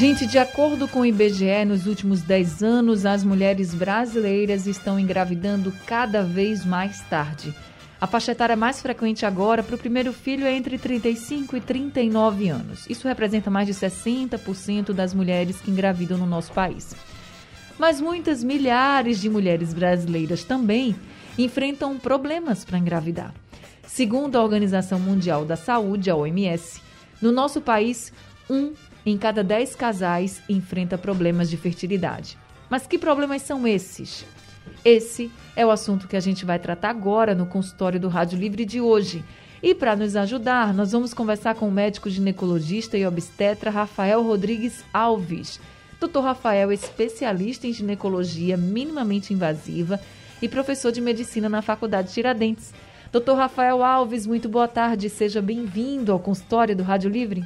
Gente, de acordo com o IBGE, nos últimos 10 anos, as mulheres brasileiras estão engravidando cada vez mais tarde. A faixa etária mais frequente agora para o primeiro filho é entre 35 e 39 anos. Isso representa mais de 60% das mulheres que engravidam no nosso país. Mas muitas milhares de mulheres brasileiras também enfrentam problemas para engravidar. Segundo a Organização Mundial da Saúde, a OMS, no nosso país, um em cada 10 casais enfrenta problemas de fertilidade. Mas que problemas são esses? Esse é o assunto que a gente vai tratar agora no consultório do Rádio Livre de hoje. E para nos ajudar, nós vamos conversar com o médico ginecologista e obstetra Rafael Rodrigues Alves. Dr. Rafael é especialista em ginecologia minimamente invasiva e professor de medicina na Faculdade Tiradentes. Dr. Rafael Alves, muito boa tarde. Seja bem-vindo ao consultório do Rádio Livre.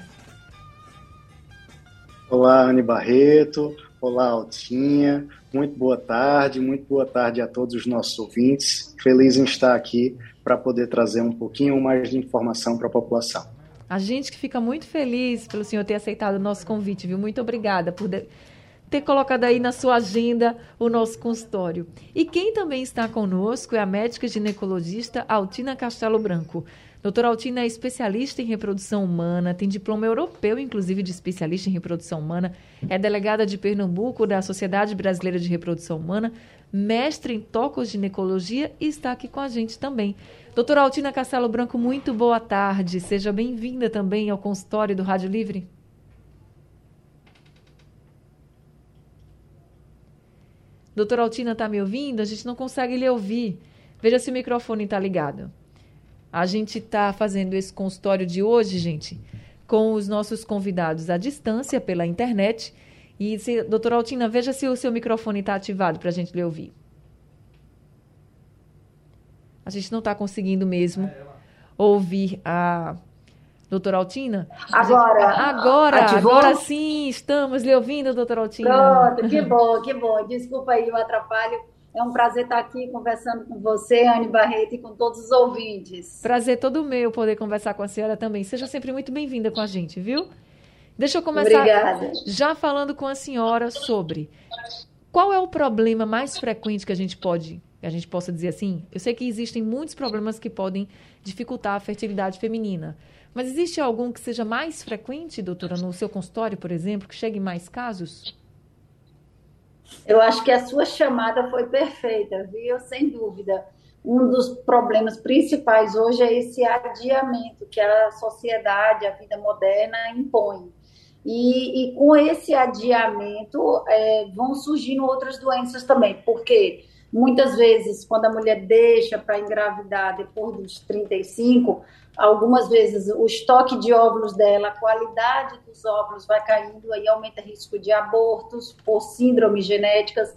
Olá, Anne Barreto. Olá, Altinha. Muito boa tarde, muito boa tarde a todos os nossos ouvintes. Feliz em estar aqui para poder trazer um pouquinho mais de informação para a população. A gente que fica muito feliz pelo senhor ter aceitado o nosso convite, viu? Muito obrigada por ter colocado aí na sua agenda o nosso consultório. E quem também está conosco é a médica ginecologista Altina Castelo Branco. Doutora Altina é especialista em reprodução humana, tem diploma europeu, inclusive, de especialista em reprodução humana, é delegada de Pernambuco da Sociedade Brasileira de Reprodução Humana, mestre em tocoginecologia e está aqui com a gente também. Doutora Altina Castelo Branco, muito boa tarde. Seja bem-vinda também ao consultório do Rádio Livre. Doutora Altina, está me ouvindo? A gente não consegue lhe ouvir. Veja se o microfone está ligado. A gente está fazendo esse consultório de hoje, gente, com os nossos convidados à distância pela internet. E, se, doutora Altina, veja se o seu microfone está ativado para a gente lhe ouvir. A gente não está conseguindo mesmo ouvir a doutora Altina. Agora. Agora, ativou? agora sim, estamos lhe ouvindo, doutora Altina. Pronto, que bom, que bom. Desculpa aí o atrapalho é um prazer estar aqui conversando com você, Anne Barreto, e com todos os ouvintes. Prazer todo meu poder conversar com a senhora também. Seja sempre muito bem-vinda com a gente, viu? Deixa eu começar Obrigada. já falando com a senhora sobre qual é o problema mais frequente que a gente pode, que a gente possa dizer assim. Eu sei que existem muitos problemas que podem dificultar a fertilidade feminina. Mas existe algum que seja mais frequente, doutora, no seu consultório, por exemplo, que chegue mais casos? Eu acho que a sua chamada foi perfeita, viu? Sem dúvida. Um dos problemas principais hoje é esse adiamento que a sociedade, a vida moderna impõe. E, e com esse adiamento é, vão surgindo outras doenças também, porque muitas vezes, quando a mulher deixa para engravidar depois dos 35, algumas vezes o estoque de óvulos dela, a qualidade dos óvulos vai caindo, aí aumenta o risco de abortos por síndromes genéticas,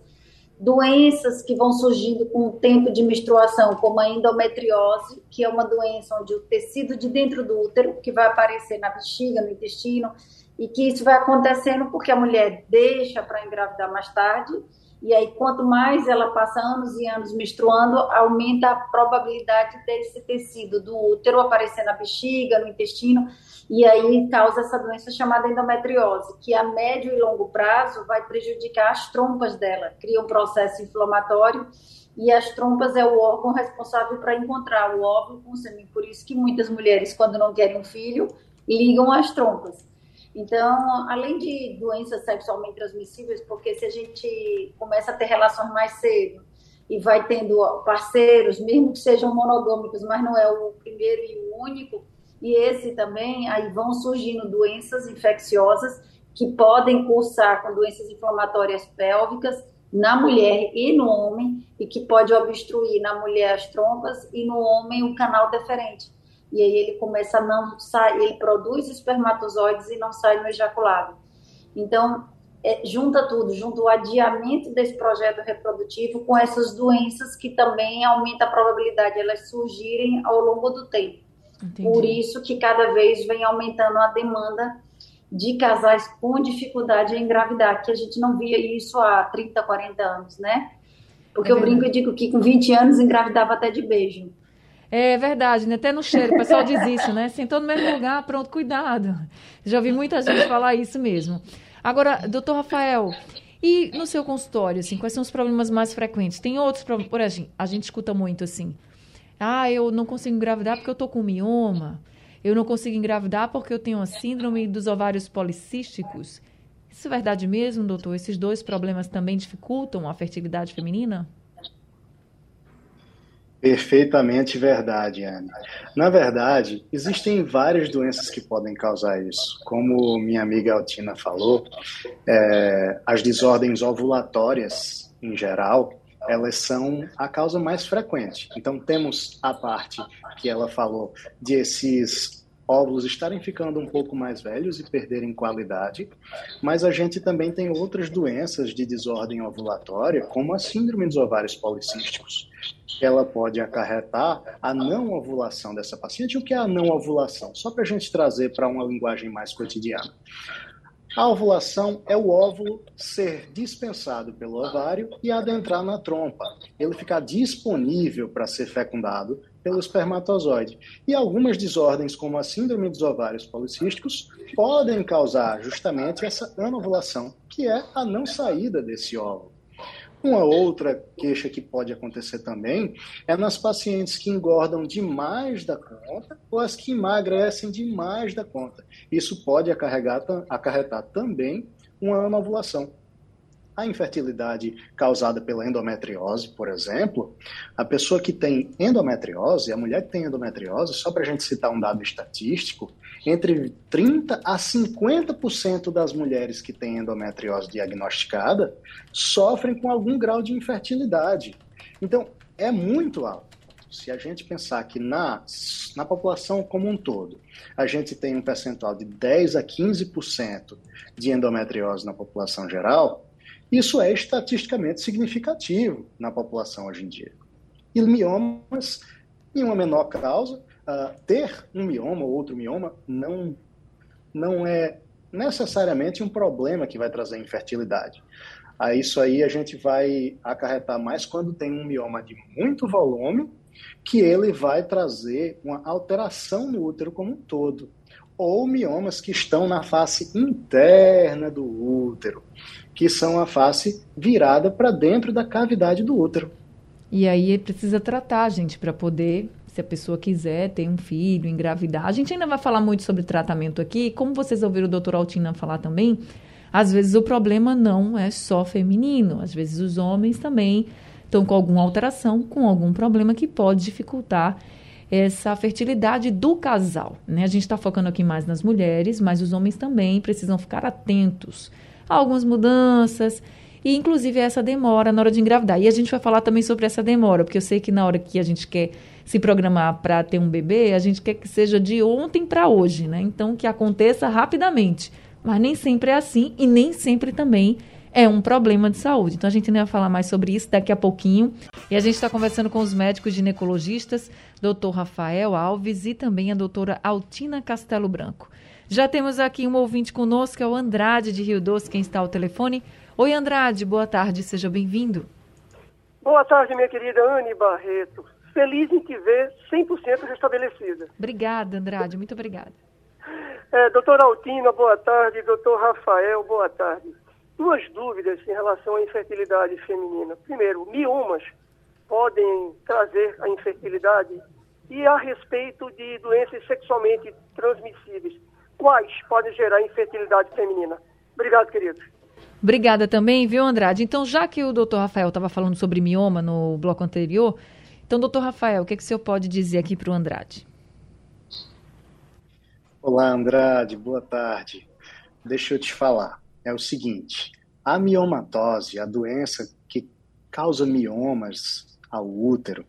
doenças que vão surgindo com o tempo de menstruação, como a endometriose, que é uma doença onde o tecido de dentro do útero, que vai aparecer na bexiga, no intestino, e que isso vai acontecendo porque a mulher deixa para engravidar mais tarde, e aí, quanto mais ela passa anos e anos menstruando, aumenta a probabilidade desse tecido do útero aparecer na bexiga, no intestino, e aí causa essa doença chamada endometriose, que a médio e longo prazo vai prejudicar as trompas dela, cria um processo inflamatório, e as trompas é o órgão responsável para encontrar o óvulo com o sêmen. Por isso que muitas mulheres, quando não querem um filho, ligam as trompas. Então, além de doenças sexualmente transmissíveis, porque se a gente começa a ter relações mais cedo e vai tendo parceiros, mesmo que sejam monogâmicos, mas não é o primeiro e o único, e esse também, aí vão surgindo doenças infecciosas que podem cursar com doenças inflamatórias pélvicas na mulher e no homem, e que pode obstruir na mulher as trompas e no homem o canal deferente e aí ele começa a não sair, ele produz espermatozoides e não sai no ejaculado. Então, é, junta tudo, junta o adiamento desse projeto reprodutivo com essas doenças que também aumenta a probabilidade de elas surgirem ao longo do tempo. Entendi. Por isso que cada vez vem aumentando a demanda de casais com dificuldade em engravidar, que a gente não via isso há 30, 40 anos, né? Porque é eu brinco e digo que com 20 anos engravidava até de beijo. É verdade, né? Até no cheiro, o pessoal diz isso, né? Sentou no mesmo lugar, pronto, cuidado. Já ouvi muita gente falar isso mesmo. Agora, doutor Rafael, e no seu consultório, assim, quais são os problemas mais frequentes? Tem outros problemas, por exemplo, a gente escuta muito assim, ah, eu não consigo engravidar porque eu tô com mioma, eu não consigo engravidar porque eu tenho a síndrome dos ovários policísticos. Isso é verdade mesmo, doutor? Esses dois problemas também dificultam a fertilidade feminina? Perfeitamente verdade, Anne. Na verdade, existem várias doenças que podem causar isso. Como minha amiga Altina falou, é, as desordens ovulatórias, em geral, elas são a causa mais frequente. Então, temos a parte que ela falou de esses óvulos estarem ficando um pouco mais velhos e perderem qualidade, mas a gente também tem outras doenças de desordem ovulatória, como a síndrome dos ovários policísticos. Ela pode acarretar a não ovulação dessa paciente. O que é a não ovulação? Só para a gente trazer para uma linguagem mais cotidiana. A ovulação é o óvulo ser dispensado pelo ovário e adentrar na trompa. Ele ficar disponível para ser fecundado pelo espermatozoide. E algumas desordens, como a síndrome dos ovários policísticos, podem causar justamente essa anovulação, que é a não saída desse óvulo. Uma outra queixa que pode acontecer também é nas pacientes que engordam demais da conta ou as que emagrecem demais da conta. Isso pode acarregar, acarretar também uma anovulação a infertilidade causada pela endometriose, por exemplo, a pessoa que tem endometriose, a mulher que tem endometriose, só para a gente citar um dado estatístico, entre 30% a 50% das mulheres que têm endometriose diagnosticada sofrem com algum grau de infertilidade. Então, é muito alto. Se a gente pensar que na, na população como um todo, a gente tem um percentual de 10 a 15% de endometriose na população geral, isso é estatisticamente significativo na população hoje em dia. E miomas, em uma menor causa, uh, ter um mioma ou outro mioma não, não é necessariamente um problema que vai trazer infertilidade. A isso aí a gente vai acarretar mais quando tem um mioma de muito volume, que ele vai trazer uma alteração no útero como um todo, ou miomas que estão na face interna do útero que são a face virada para dentro da cavidade do útero. E aí precisa tratar, gente, para poder, se a pessoa quiser ter um filho, engravidar. A gente ainda vai falar muito sobre tratamento aqui. Como vocês ouviram o doutor Altina falar também, às vezes o problema não é só feminino. Às vezes os homens também estão com alguma alteração, com algum problema que pode dificultar essa fertilidade do casal. Né? A gente está focando aqui mais nas mulheres, mas os homens também precisam ficar atentos algumas mudanças e inclusive essa demora na hora de engravidar. E a gente vai falar também sobre essa demora, porque eu sei que na hora que a gente quer se programar para ter um bebê, a gente quer que seja de ontem para hoje, né? Então que aconteça rapidamente. Mas nem sempre é assim e nem sempre também é um problema de saúde. Então a gente vai falar mais sobre isso daqui a pouquinho. E a gente está conversando com os médicos ginecologistas, doutor Rafael Alves e também a doutora Altina Castelo Branco. Já temos aqui um ouvinte conosco, é o Andrade de Rio Doce, quem está ao telefone. Oi, Andrade, boa tarde, seja bem-vindo. Boa tarde, minha querida Anne Barreto. Feliz em te ver 100% restabelecida. Obrigada, Andrade, muito obrigada. É, doutora Altina, boa tarde. Doutor Rafael, boa tarde. Duas dúvidas em relação à infertilidade feminina. Primeiro, miomas podem trazer a infertilidade? E a respeito de doenças sexualmente transmissíveis, quais podem gerar infertilidade feminina. Obrigado, querido. Obrigada também, viu, Andrade? Então, já que o doutor Rafael estava falando sobre mioma no bloco anterior, então, doutor Rafael, o que, é que o senhor pode dizer aqui para o Andrade? Olá, Andrade, boa tarde. Deixa eu te falar. É o seguinte: a miomatose, a doença que causa miomas ao útero,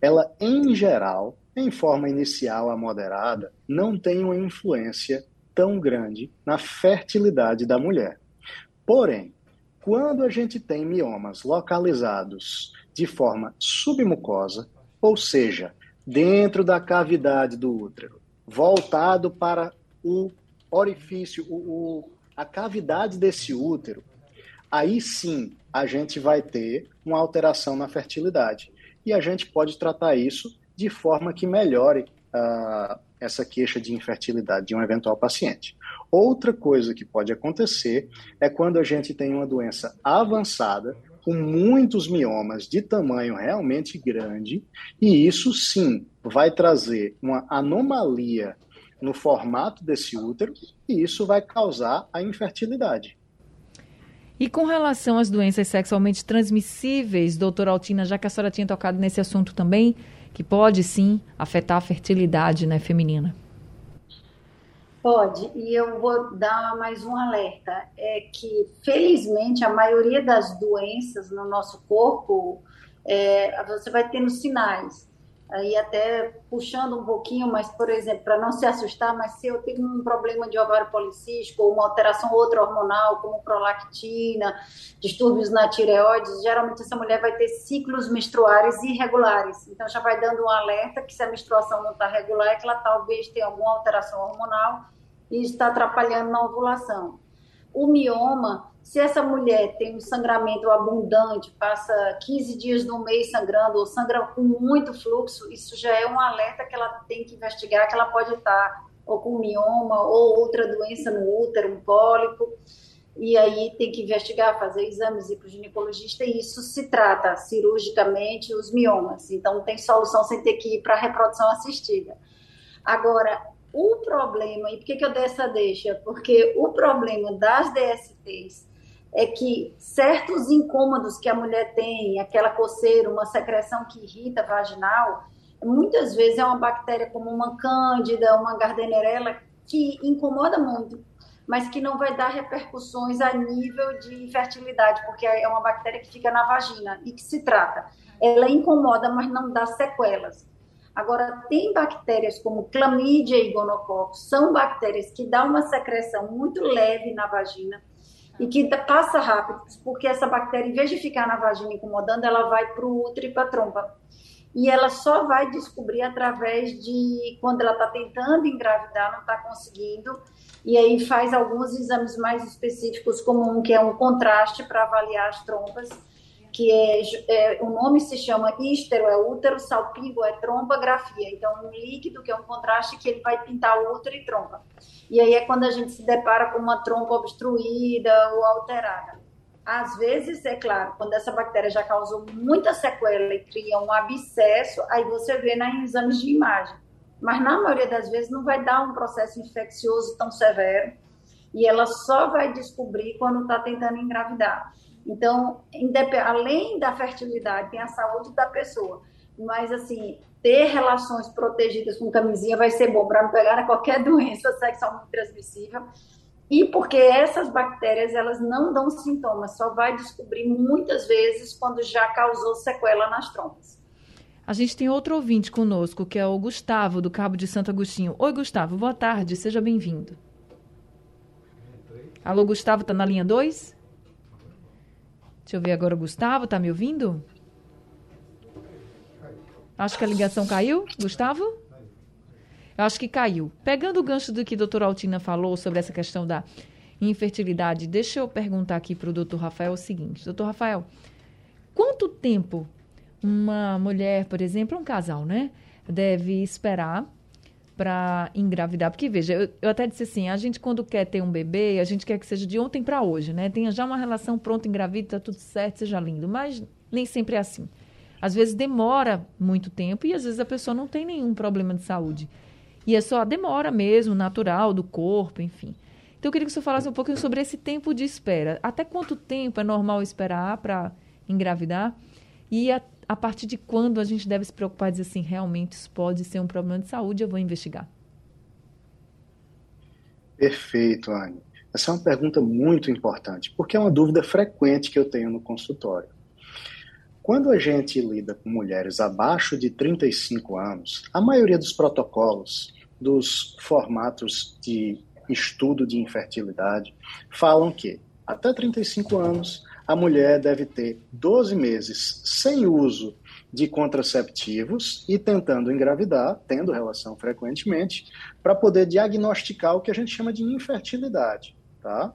ela, em geral, em forma inicial a moderada, não tem uma influência tão grande na fertilidade da mulher. Porém, quando a gente tem miomas localizados de forma submucosa, ou seja, dentro da cavidade do útero, voltado para o orifício, o, o, a cavidade desse útero, aí sim a gente vai ter uma alteração na fertilidade. E a gente pode tratar isso de forma que melhore uh, essa queixa de infertilidade de um eventual paciente. Outra coisa que pode acontecer é quando a gente tem uma doença avançada, com muitos miomas de tamanho realmente grande, e isso sim vai trazer uma anomalia no formato desse útero, e isso vai causar a infertilidade. E com relação às doenças sexualmente transmissíveis, doutora Altina, já que a senhora tinha tocado nesse assunto também, que pode sim afetar a fertilidade né, feminina. Pode, e eu vou dar mais um alerta: é que, felizmente, a maioria das doenças no nosso corpo, é, você vai tendo sinais aí até puxando um pouquinho, mas, por exemplo, para não se assustar, mas se eu tenho um problema de ovário policístico ou uma alteração outra hormonal, como prolactina, distúrbios na tireoide, geralmente essa mulher vai ter ciclos menstruais irregulares. Então, já vai dando um alerta que se a menstruação não está regular, é que ela talvez tenha alguma alteração hormonal e está atrapalhando na ovulação. O mioma se essa mulher tem um sangramento abundante, passa 15 dias no mês sangrando, ou sangra com muito fluxo, isso já é um alerta que ela tem que investigar, que ela pode estar ou com mioma, ou outra doença no útero, um pólipo, e aí tem que investigar, fazer exames, ir para o ginecologista, e isso se trata cirurgicamente os miomas. Então, tem solução sem ter que ir para a reprodução assistida. Agora, o problema, e por que, que eu dei essa deixa? Porque o problema das DSTs é que certos incômodos que a mulher tem, aquela coceira, uma secreção que irrita vaginal, muitas vezes é uma bactéria como uma cândida, uma gardenerella, que incomoda muito, mas que não vai dar repercussões a nível de infertilidade, porque é uma bactéria que fica na vagina e que se trata. Ela incomoda, mas não dá sequelas. Agora, tem bactérias como clamídia e gonococcus, são bactérias que dão uma secreção muito leve na vagina, e que passa rápido, porque essa bactéria, em vez de ficar na vagina incomodando, ela vai para o útero e para a trompa. E ela só vai descobrir através de quando ela está tentando engravidar, não está conseguindo, e aí faz alguns exames mais específicos, como um que é um contraste para avaliar as trompas que é, é, o nome se chama ístero, é útero, salpingo é trombografia. Então, um líquido que é um contraste que ele vai pintar útero e trompa. E aí é quando a gente se depara com uma trompa obstruída ou alterada. Às vezes, é claro, quando essa bactéria já causou muita sequela e cria um abscesso, aí você vê na exames de imagem. Mas na maioria das vezes não vai dar um processo infeccioso tão severo e ela só vai descobrir quando está tentando engravidar. Então, além da fertilidade, tem a saúde da pessoa. Mas, assim, ter relações protegidas com camisinha vai ser bom para não pegar qualquer doença sexualmente transmissível. E porque essas bactérias, elas não dão sintomas, só vai descobrir muitas vezes quando já causou sequela nas trompas. A gente tem outro ouvinte conosco, que é o Gustavo, do Cabo de Santo Agostinho. Oi, Gustavo, boa tarde, seja bem-vindo. Alô, Gustavo, tá na linha 2? Deixa eu ver agora o Gustavo, tá me ouvindo? Acho que a ligação caiu, Gustavo? Eu acho que caiu. Pegando o gancho do que a doutora Altina falou sobre essa questão da infertilidade, deixa eu perguntar aqui para o doutor Rafael o seguinte. Doutor Rafael, quanto tempo uma mulher, por exemplo, um casal, né, deve esperar para engravidar. Porque, veja, eu, eu, até disse assim, a gente quando quer ter um bebê, a gente quer que seja de ontem para hoje, né? Tenha já uma relação pronta, engravida, tá tudo certo, seja lindo. Mas nem sempre é assim. Às vezes demora muito tempo e às vezes a pessoa não tem nenhum problema de saúde. E é só a demora mesmo, natural, do corpo, enfim. Então eu queria que senhor falasse um pouquinho sobre esse tempo de espera. Até quanto tempo é normal esperar para engravidar? E a, a partir de quando a gente deve se preocupar e dizer assim, realmente isso pode ser um problema de saúde, eu vou investigar? Perfeito, Anne. Essa é uma pergunta muito importante, porque é uma dúvida frequente que eu tenho no consultório. Quando a gente lida com mulheres abaixo de 35 anos, a maioria dos protocolos, dos formatos de estudo de infertilidade, falam que até 35 anos, a mulher deve ter 12 meses sem uso de contraceptivos e tentando engravidar, tendo relação frequentemente, para poder diagnosticar o que a gente chama de infertilidade. Tá?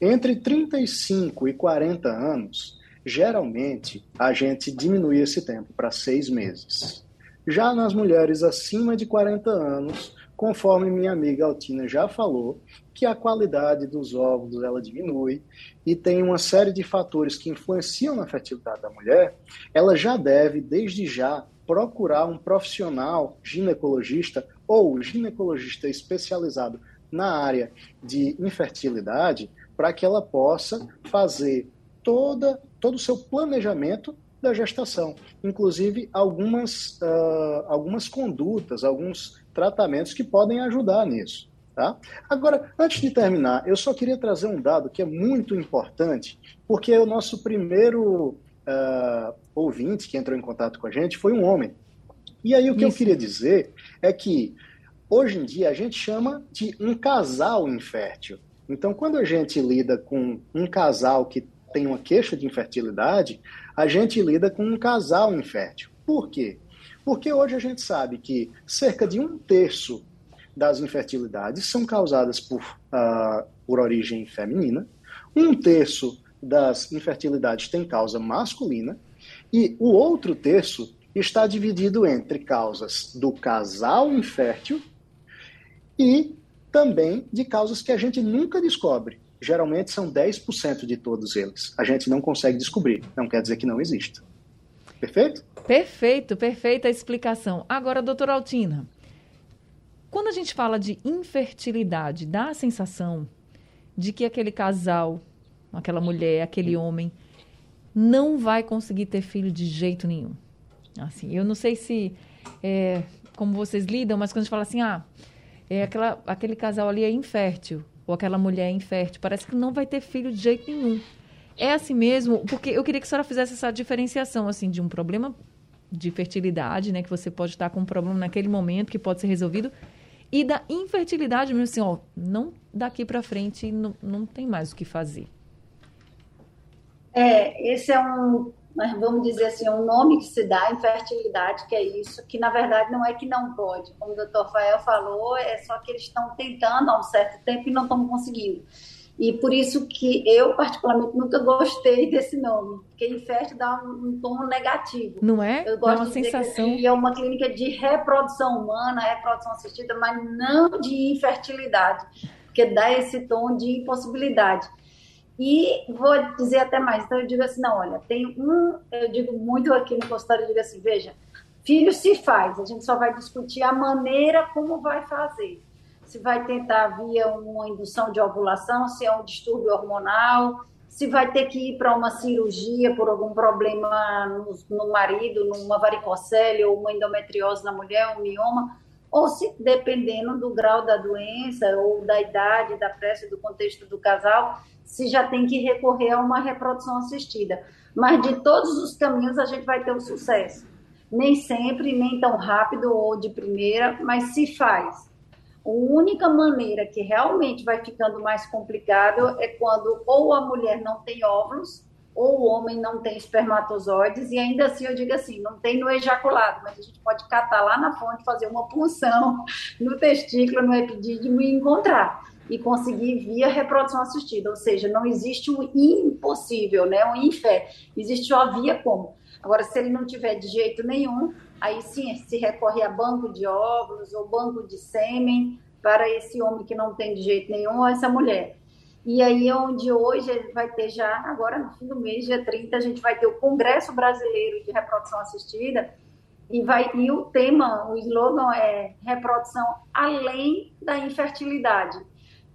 Entre 35 e 40 anos, geralmente a gente diminui esse tempo para seis meses. Já nas mulheres acima de 40 anos, conforme minha amiga Altina já falou, que a qualidade dos óvulos ela diminui e tem uma série de fatores que influenciam na fertilidade da mulher, ela já deve, desde já, procurar um profissional ginecologista ou ginecologista especializado na área de infertilidade para que ela possa fazer toda, todo o seu planejamento da gestação, inclusive algumas, uh, algumas condutas, alguns tratamentos que podem ajudar nisso. Tá? Agora, antes de terminar, eu só queria trazer um dado que é muito importante, porque o nosso primeiro uh, ouvinte que entrou em contato com a gente foi um homem. E aí o que Isso. eu queria dizer é que hoje em dia a gente chama de um casal infértil. Então, quando a gente lida com um casal que tem uma queixa de infertilidade, a gente lida com um casal infértil. Por quê? Porque hoje a gente sabe que cerca de um terço das infertilidades são causadas por, uh, por origem feminina, um terço das infertilidades tem causa masculina, e o outro terço está dividido entre causas do casal infértil e também de causas que a gente nunca descobre. Geralmente são 10% de todos eles. A gente não consegue descobrir. Não quer dizer que não exista. Perfeito? Perfeito, perfeita a explicação. Agora, doutora Altina, quando a gente fala de infertilidade, dá a sensação de que aquele casal, aquela mulher, aquele homem, não vai conseguir ter filho de jeito nenhum. Assim, eu não sei se é, como vocês lidam, mas quando a gente fala assim, ah, é aquela, aquele casal ali é infértil, ou aquela mulher infértil, parece que não vai ter filho de jeito nenhum. É assim mesmo, porque eu queria que a senhora fizesse essa diferenciação, assim, de um problema de fertilidade, né, que você pode estar com um problema naquele momento que pode ser resolvido, e da infertilidade mesmo, assim, ó, não daqui para frente não, não tem mais o que fazer. É, esse é um, vamos dizer assim, um nome que se dá, infertilidade, que é isso, que na verdade não é que não pode. Como o doutor Rafael falou, é só que eles estão tentando há um certo tempo e não estão conseguindo. E por isso que eu, particularmente, nunca gostei desse nome, porque infértil dá um, um tom negativo. Não é? Eu gosto dá uma de sensação. que é uma clínica de reprodução humana, reprodução assistida, mas não de infertilidade, porque dá esse tom de impossibilidade. E vou dizer até mais, então eu digo assim, não, olha, tem um, eu digo muito aqui no consultório, eu digo assim, veja, filho se faz, a gente só vai discutir a maneira como vai fazer. Se vai tentar via uma indução de ovulação, se é um distúrbio hormonal, se vai ter que ir para uma cirurgia por algum problema no, no, marido, numa varicocele ou uma endometriose na mulher, um mioma, ou se, dependendo do grau da doença ou da idade, da pressa, do contexto do casal, se já tem que recorrer a uma reprodução assistida. Mas de todos os caminhos a gente vai ter o sucesso. Nem sempre, nem tão rápido ou de primeira, mas se faz. A única maneira que realmente vai ficando mais complicado é quando ou a mulher não tem óvulos ou o homem não tem espermatozoides, e ainda assim eu digo assim, não tem no ejaculado, mas a gente pode catar lá na fonte, fazer uma punção no testículo, no epidídimo e encontrar, e conseguir via reprodução assistida, ou seja, não existe um impossível, né, um infé, existe só via como. Agora, se ele não tiver de jeito nenhum, aí sim se recorre a banco de óvulos ou banco de sêmen para esse homem que não tem de jeito nenhum ou essa mulher. E aí é onde hoje vai ter já, agora no fim do mês, dia 30, a gente vai ter o Congresso Brasileiro de Reprodução Assistida e vai e o tema, o slogan é reprodução além da infertilidade.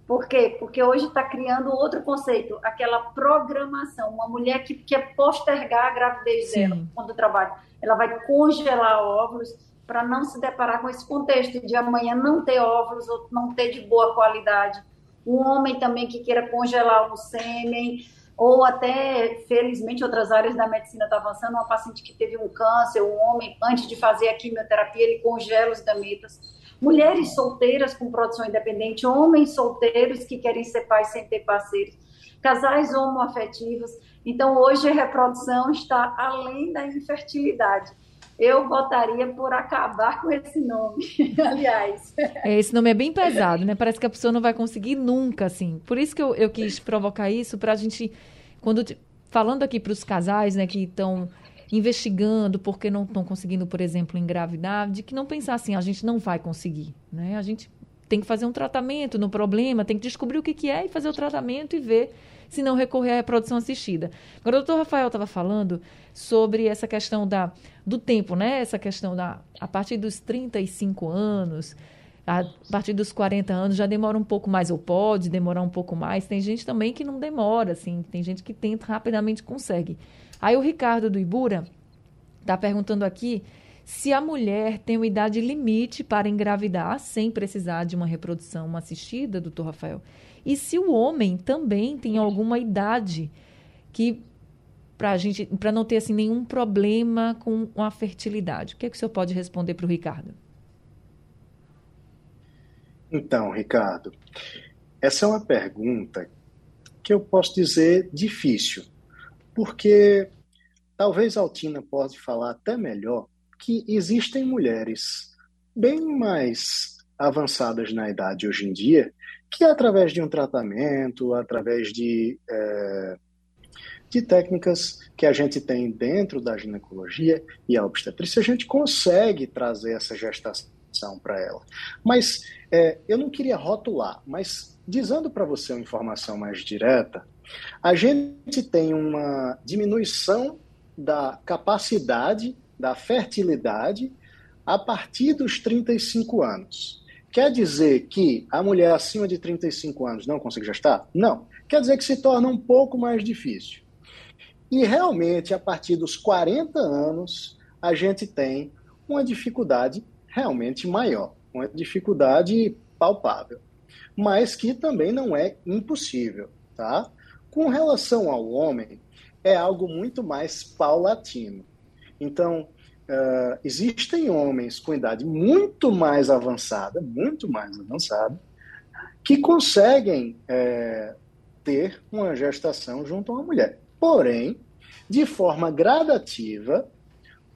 Por quê? Porque hoje está criando outro conceito, aquela programação. Uma mulher que quer postergar a gravidez Sim. dela quando trabalha, ela vai congelar óvulos para não se deparar com esse contexto de amanhã não ter óvulos ou não ter de boa qualidade. Um homem também que queira congelar o sêmen, ou até, felizmente, outras áreas da medicina estão tá avançando. Uma paciente que teve um câncer, um homem, antes de fazer a quimioterapia, ele congela os gametas mulheres solteiras com produção independente, homens solteiros que querem ser pais sem ter parceiros. casais homoafetivos. Então, hoje a reprodução está além da infertilidade. Eu votaria por acabar com esse nome, aliás. É, esse nome é bem pesado, né? Parece que a pessoa não vai conseguir nunca, assim. Por isso que eu, eu quis provocar isso, para a gente, quando falando aqui para os casais, né, que estão investigando porque não estão conseguindo, por exemplo, engravidar, de que não pensar assim, a gente não vai conseguir, né? A gente tem que fazer um tratamento no problema, tem que descobrir o que, que é e fazer o tratamento e ver se não recorrer à reprodução assistida. Agora, o doutor Rafael estava falando sobre essa questão da, do tempo, né? Essa questão da a partir dos 35 anos, a partir dos 40 anos já demora um pouco mais, ou pode demorar um pouco mais. Tem gente também que não demora, assim, tem gente que tenta rapidamente consegue. Aí o Ricardo do Ibura está perguntando aqui se a mulher tem uma idade limite para engravidar sem precisar de uma reprodução assistida, doutor Rafael. E se o homem também tem alguma idade que para gente para não ter assim nenhum problema com a fertilidade. O que, é que o senhor pode responder para o Ricardo? Então, Ricardo, essa é uma pergunta que eu posso dizer difícil, porque talvez a Altina possa falar até melhor que existem mulheres bem mais avançadas na idade hoje em dia que através de um tratamento, através de, é, de técnicas que a gente tem dentro da ginecologia e a obstetrícia, a gente consegue trazer essa gestação para ela. Mas é, eu não queria rotular, mas dizendo para você uma informação mais direta, a gente tem uma diminuição da capacidade da fertilidade a partir dos 35 anos. Quer dizer que a mulher acima de 35 anos não consegue gestar? Não. Quer dizer que se torna um pouco mais difícil. E realmente, a partir dos 40 anos, a gente tem uma dificuldade realmente maior, uma dificuldade palpável, mas que também não é impossível, tá? Com relação ao homem, é algo muito mais paulatino. Então, uh, existem homens com idade muito mais avançada, muito mais avançada, que conseguem é, ter uma gestação junto a uma mulher. Porém, de forma gradativa,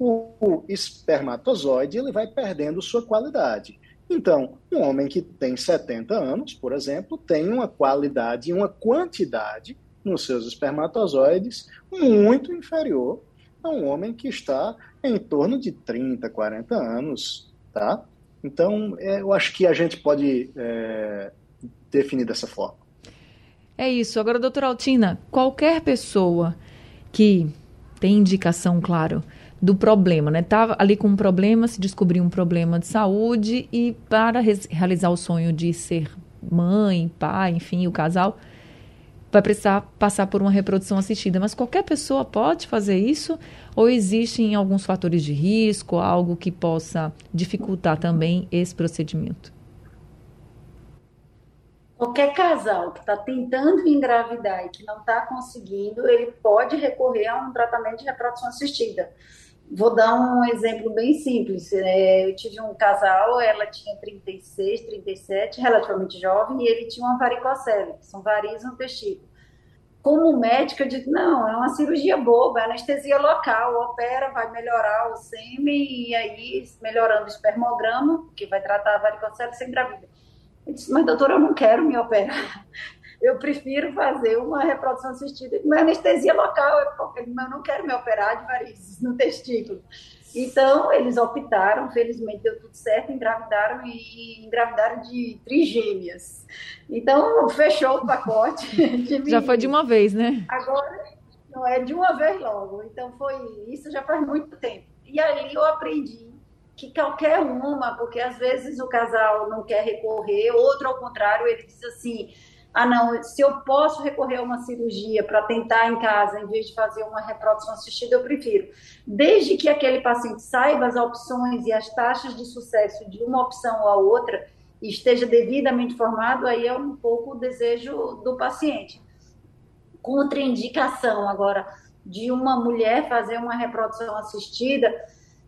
o, espermatozoide ele vai perdendo sua qualidade. Então, um homem que tem 70 anos, por exemplo, tem uma qualidade e uma quantidade nos seus espermatozoides muito inferior a um homem que está em torno de 30, 40 anos, tá? Então, é, eu acho que a gente pode é, definir dessa forma. É isso. Agora, doutora Altina, qualquer pessoa que tem indicação, claro, do problema, né? Estava ali com um problema, se descobriu um problema de saúde e para realizar o sonho de ser mãe, pai, enfim, o casal, vai precisar passar por uma reprodução assistida. Mas qualquer pessoa pode fazer isso? Ou existem alguns fatores de risco, algo que possa dificultar também esse procedimento? Qualquer casal que está tentando engravidar e que não está conseguindo, ele pode recorrer a um tratamento de reprodução assistida. Vou dar um exemplo bem simples. É, eu tive um casal, ela tinha 36, 37, relativamente jovem, e ele tinha uma varicocele, que são varizes no testículo. Como médica, eu digo, não, é uma cirurgia boba, é anestesia local, opera, vai melhorar o sêmen, e aí, melhorando o espermograma, que vai tratar a varicocele sem gravida. Eu disse, mas doutora, eu não quero me operar eu prefiro fazer uma reprodução assistida com anestesia local, eu não quero me operar de varizes no testículo. Então, eles optaram, felizmente deu tudo certo, engravidaram e engravidaram de trigêmeas. Então, fechou o pacote. já foi de uma vez, né? Agora, não é de uma vez logo. Então, foi isso já faz muito tempo. E ali eu aprendi que qualquer uma, porque às vezes o casal não quer recorrer, outro ao contrário, ele diz assim: ah, não, se eu posso recorrer a uma cirurgia para tentar em casa, em vez de fazer uma reprodução assistida, eu prefiro. Desde que aquele paciente saiba as opções e as taxas de sucesso de uma opção ou a outra e esteja devidamente informado, aí é um pouco o desejo do paciente. Contraindicação, agora, de uma mulher fazer uma reprodução assistida,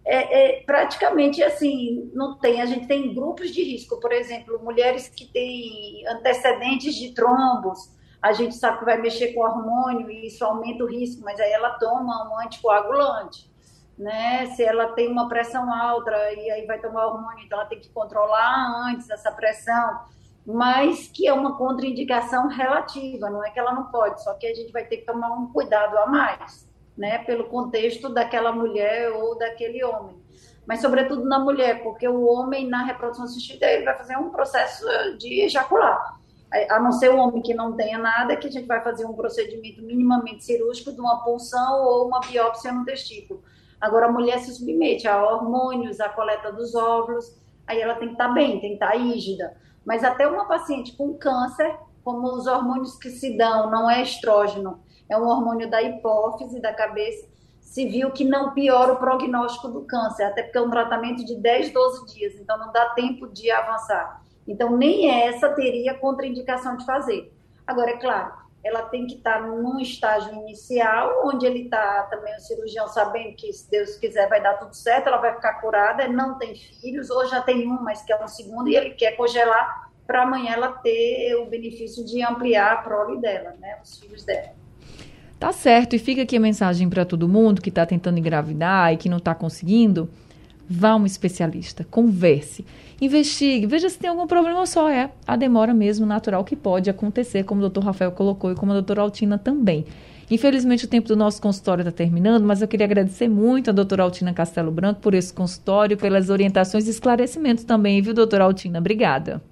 é, é, praticamente assim, não tem. A gente tem grupos de risco, por exemplo, mulheres que têm antecedentes de trombos, a gente sabe que vai mexer com hormônio e isso aumenta o risco, mas aí ela toma um anticoagulante. Né? Se ela tem uma pressão alta e aí vai tomar hormônio, então ela tem que controlar antes essa pressão, mas que é uma contraindicação relativa, não é que ela não pode, só que a gente vai ter que tomar um cuidado a mais, né? Pelo contexto daquela mulher ou daquele homem. Mas, sobretudo, na mulher, porque o homem, na reprodução assistida, ele vai fazer um processo de ejacular a não ser o homem que não tenha nada, que a gente vai fazer um procedimento minimamente cirúrgico de uma punção ou uma biópsia no testículo. Agora, a mulher se submete a hormônios, a coleta dos óvulos, aí ela tem que estar bem, tem que estar rígida. Mas até uma paciente com câncer, como os hormônios que se dão, não é estrógeno, é um hormônio da hipófise, da cabeça, se viu que não piora o prognóstico do câncer, até porque é um tratamento de 10, 12 dias, então não dá tempo de avançar. Então, nem essa teria contraindicação de fazer. Agora, é claro, ela tem que estar num estágio inicial, onde ele está também o cirurgião sabendo que, se Deus quiser, vai dar tudo certo, ela vai ficar curada, não tem filhos, ou já tem um, mas quer um segundo, e ele quer congelar para amanhã ela ter o benefício de ampliar a prole dela, né, os filhos dela. Tá certo, e fica aqui a mensagem para todo mundo que está tentando engravidar e que não está conseguindo. Vá a um especialista, converse, investigue, veja se tem algum problema só é a demora mesmo natural que pode acontecer, como o doutor Rafael colocou e como a doutora Altina também. Infelizmente, o tempo do nosso consultório está terminando, mas eu queria agradecer muito a doutora Altina Castelo Branco por esse consultório, pelas orientações e esclarecimentos também, viu, doutora Altina? Obrigada.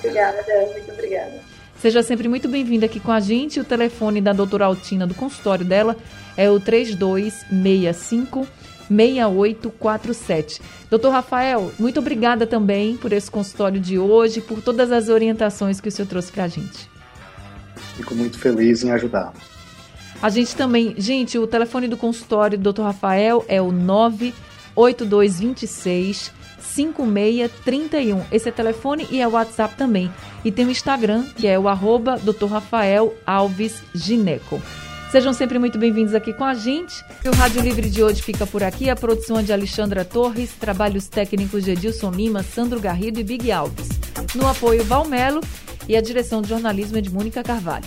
Obrigada, Débora, muito obrigada. Seja sempre muito bem-vinda aqui com a gente. O telefone da doutora Altina do consultório dela é o 3265 6847. Doutor Rafael, muito obrigada também por esse consultório de hoje, por todas as orientações que o senhor trouxe para a gente. Fico muito feliz em ajudar. A gente também, gente, o telefone do consultório do Dr. Rafael é o 98226 5631. Esse é telefone e é o WhatsApp também. E tem o Instagram, que é o arroba Dr. Rafael Alves Gineco. Sejam sempre muito bem-vindos aqui com a gente. O Rádio Livre de hoje fica por aqui. A produção é de Alexandra Torres, trabalhos técnicos de Edilson Lima, Sandro Garrido e Big Alves. No apoio, Valmelo e a direção de jornalismo é de Mônica Carvalho.